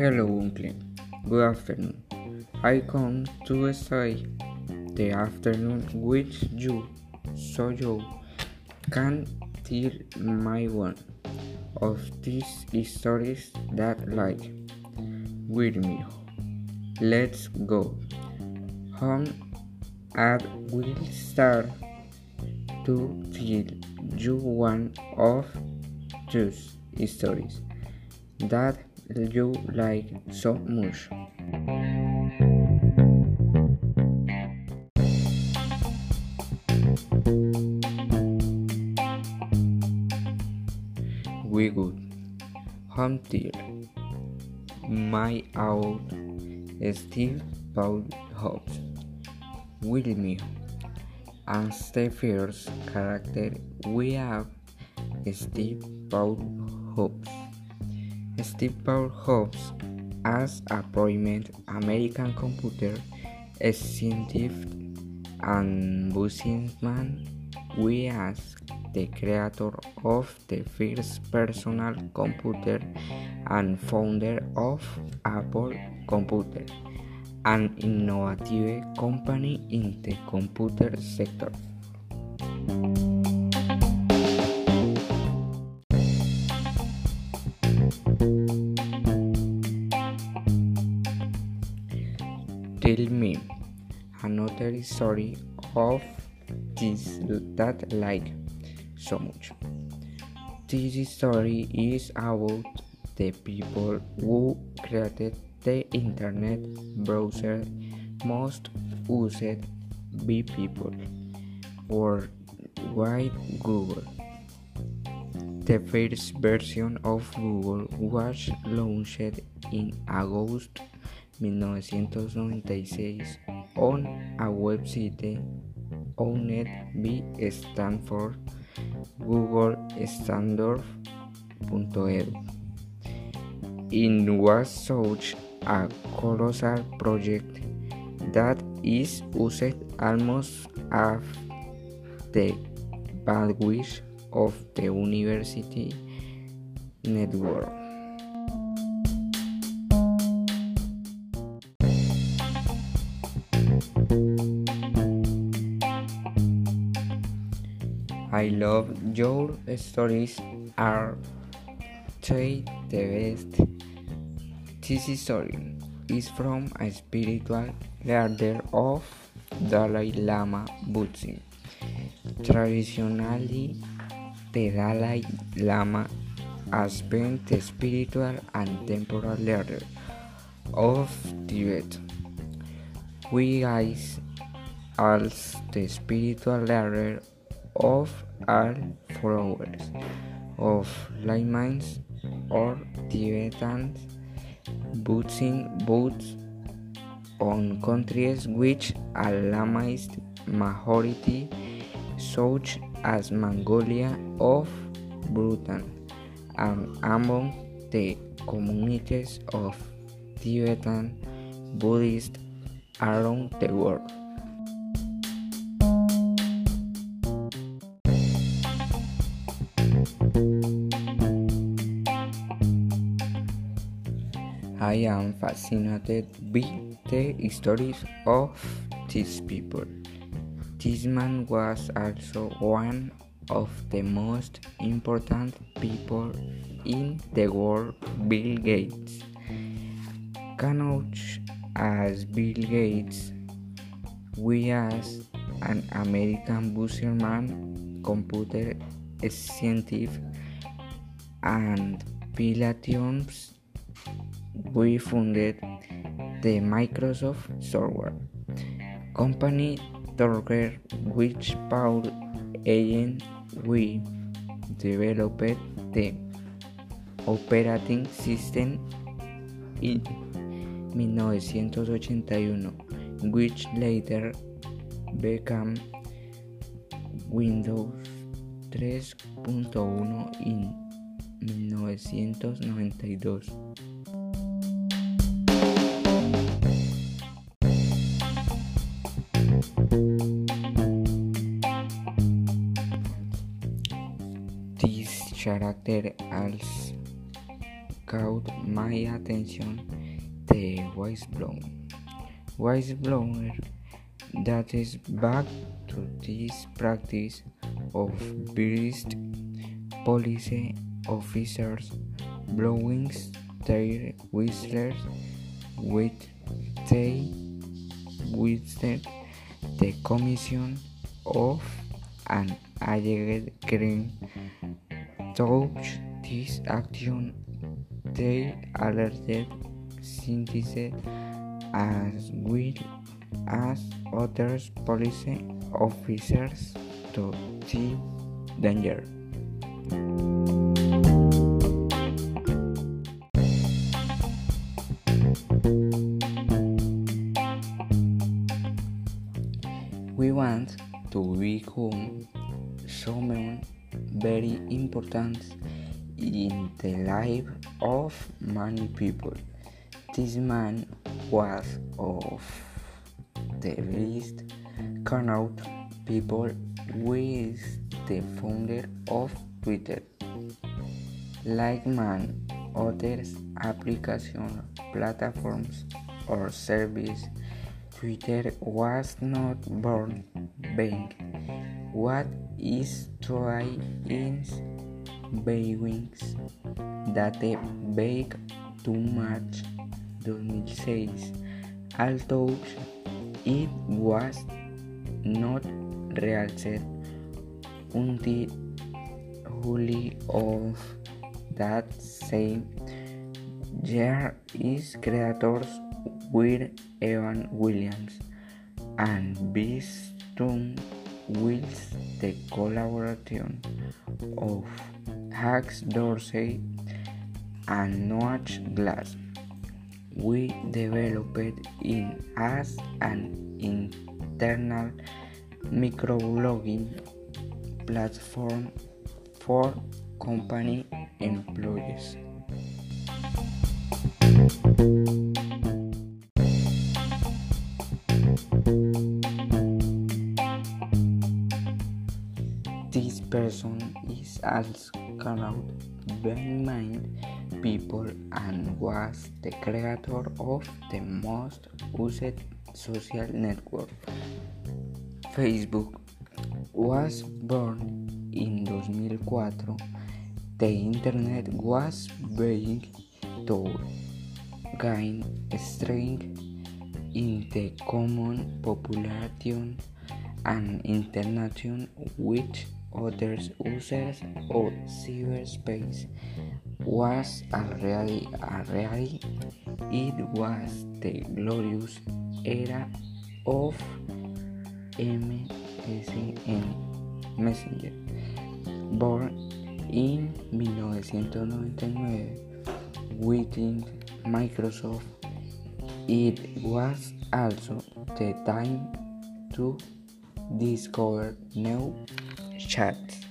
Hello, Uncle. Good afternoon. I come to stay the afternoon with you so you can tell my one of these stories that like with me. Let's go. Home and we'll start to tell you one of those stories that you like so much. We good. Until my old Steve Paul Jobs. Wilmy and the character we have Steve Paul Jobs. Steve Paul Jobs as a prominent American computer scientist and businessman we ask the creator of the first personal computer and founder of Apple Computer, an innovative company in the computer sector. Tell me another story of this that like so much. This story is about the people who created the internet browser most used by people worldwide Google. The first version of Google was launched in August 1996 on a website owned by Stanford Google. It was such a colossal project that is used almost half the bandwidth of the university network. I love your stories are the best. This story is from a spiritual leader of Dalai Lama Buddhism. Traditionally, the Dalai Lama has been the spiritual and temporal leader of Tibet. We guys as the spiritual leader of all followers of Layman's or Tibetan Buddhism votes on countries which a Lamist majority such as Mongolia of Bhutan and among the communities of Tibetan Buddhists around the world. I am fascinated by the stories of these people. This man was also one of the most important people in the world, Bill Gates. Cannot as Bill Gates, we as an American businessman, computer scientist, and Pilatiums we funded the Microsoft software company Torger which Paul Allen we developed the operating system in 1981 which later became Windows 3.1 in 1992. This character als caught my attention the whistleblower. Whistleblower that is back to this practice of biased police officers blowing their whistles with they witnessed the commission of an alleged crime. Touch this action, they alerted citizens as well as other police officers to see danger. We want to become someone very important in the life of many people. This man was of the least carnot people with the founder of Twitter. Like man, other application platforms or service, Twitter was not born being what is try in Beijing's that the bake too much 2006 although it was not realized until July of that same year its creators were Evan Williams and Biz Stone with the collaboration of Hacks Dorsey and Noah Glass. We developed in as an internal microblogging platform for company employees. Person is called Ben Mind People and was the creator of the most used social network. Facebook was born in 2004. The internet was beginning to gain strength in the common population and international with other users of cyberspace was already already it was the glorious era of MSN Messenger born in 1999 within Microsoft. It was also the time to discover new chats